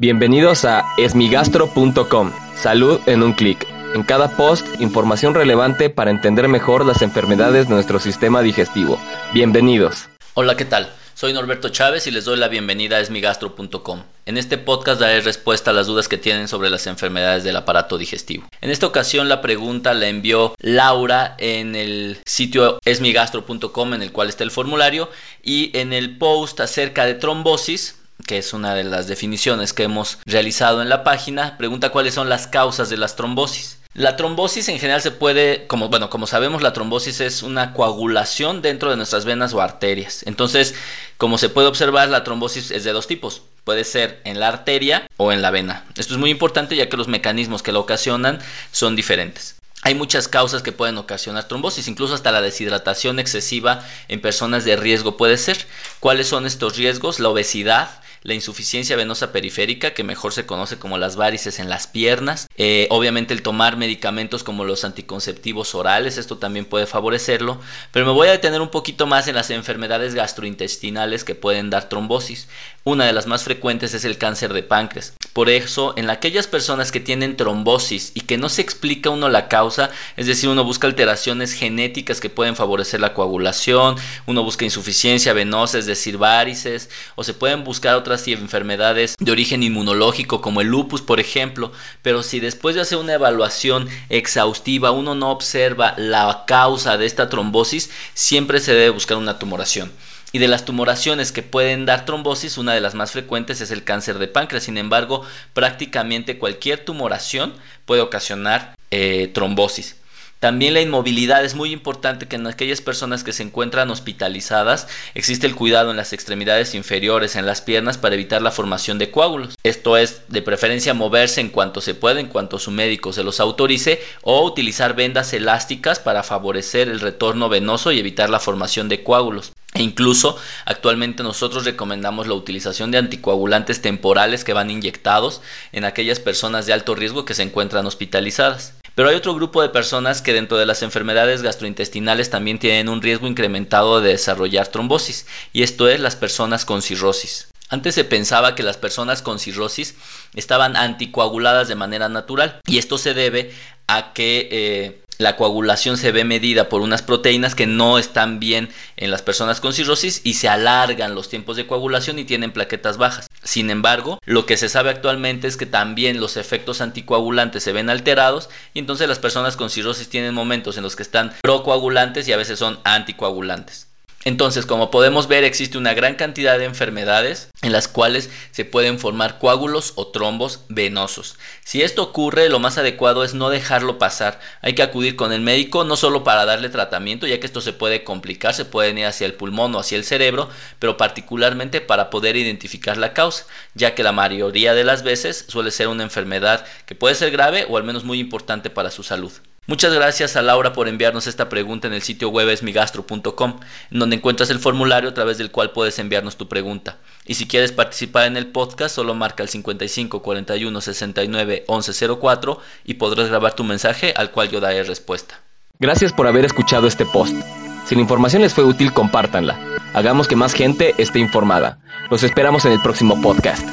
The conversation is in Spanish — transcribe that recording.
Bienvenidos a esmigastro.com. Salud en un clic. En cada post, información relevante para entender mejor las enfermedades de nuestro sistema digestivo. Bienvenidos. Hola, ¿qué tal? Soy Norberto Chávez y les doy la bienvenida a esmigastro.com. En este podcast daré respuesta a las dudas que tienen sobre las enfermedades del aparato digestivo. En esta ocasión la pregunta la envió Laura en el sitio esmigastro.com en el cual está el formulario y en el post acerca de trombosis que es una de las definiciones que hemos realizado en la página, pregunta cuáles son las causas de las trombosis. La trombosis en general se puede, como bueno, como sabemos, la trombosis es una coagulación dentro de nuestras venas o arterias. Entonces, como se puede observar, la trombosis es de dos tipos. Puede ser en la arteria o en la vena. Esto es muy importante ya que los mecanismos que la ocasionan son diferentes. Hay muchas causas que pueden ocasionar trombosis, incluso hasta la deshidratación excesiva en personas de riesgo puede ser. ¿Cuáles son estos riesgos? La obesidad, la insuficiencia venosa periférica, que mejor se conoce como las varices en las piernas, eh, obviamente el tomar medicamentos como los anticonceptivos orales, esto también puede favorecerlo, pero me voy a detener un poquito más en las enfermedades gastrointestinales que pueden dar trombosis. Una de las más frecuentes es el cáncer de páncreas. Por eso, en aquellas personas que tienen trombosis y que no se explica uno la causa, es decir, uno busca alteraciones genéticas que pueden favorecer la coagulación, uno busca insuficiencia venosa, es decir, varices, o se pueden buscar otras enfermedades de origen inmunológico como el lupus, por ejemplo, pero si después de hacer una evaluación exhaustiva uno no observa la causa de esta trombosis, siempre se debe buscar una tumoración. Y de las tumoraciones que pueden dar trombosis, una de las más frecuentes es el cáncer de páncreas. Sin embargo, prácticamente cualquier tumoración puede ocasionar eh, trombosis. También la inmovilidad es muy importante que en aquellas personas que se encuentran hospitalizadas existe el cuidado en las extremidades inferiores, en las piernas, para evitar la formación de coágulos. Esto es de preferencia moverse en cuanto se pueda, en cuanto su médico se los autorice, o utilizar vendas elásticas para favorecer el retorno venoso y evitar la formación de coágulos. E incluso actualmente nosotros recomendamos la utilización de anticoagulantes temporales que van inyectados en aquellas personas de alto riesgo que se encuentran hospitalizadas. Pero hay otro grupo de personas que dentro de las enfermedades gastrointestinales también tienen un riesgo incrementado de desarrollar trombosis, y esto es las personas con cirrosis. Antes se pensaba que las personas con cirrosis estaban anticoaguladas de manera natural, y esto se debe a que eh, la coagulación se ve medida por unas proteínas que no están bien en las personas con cirrosis y se alargan los tiempos de coagulación y tienen plaquetas bajas. Sin embargo, lo que se sabe actualmente es que también los efectos anticoagulantes se ven alterados y entonces las personas con cirrosis tienen momentos en los que están procoagulantes y a veces son anticoagulantes. Entonces, como podemos ver, existe una gran cantidad de enfermedades en las cuales se pueden formar coágulos o trombos venosos. Si esto ocurre, lo más adecuado es no dejarlo pasar. Hay que acudir con el médico no solo para darle tratamiento, ya que esto se puede complicar, se puede ir hacia el pulmón o hacia el cerebro, pero particularmente para poder identificar la causa, ya que la mayoría de las veces suele ser una enfermedad que puede ser grave o al menos muy importante para su salud. Muchas gracias a Laura por enviarnos esta pregunta en el sitio web esmigastro.com, en donde encuentras el formulario a través del cual puedes enviarnos tu pregunta. Y si quieres participar en el podcast, solo marca el 55 41 69 11 04 y podrás grabar tu mensaje al cual yo daré respuesta. Gracias por haber escuchado este post. Si la información les fue útil, compártanla. Hagamos que más gente esté informada. Los esperamos en el próximo podcast.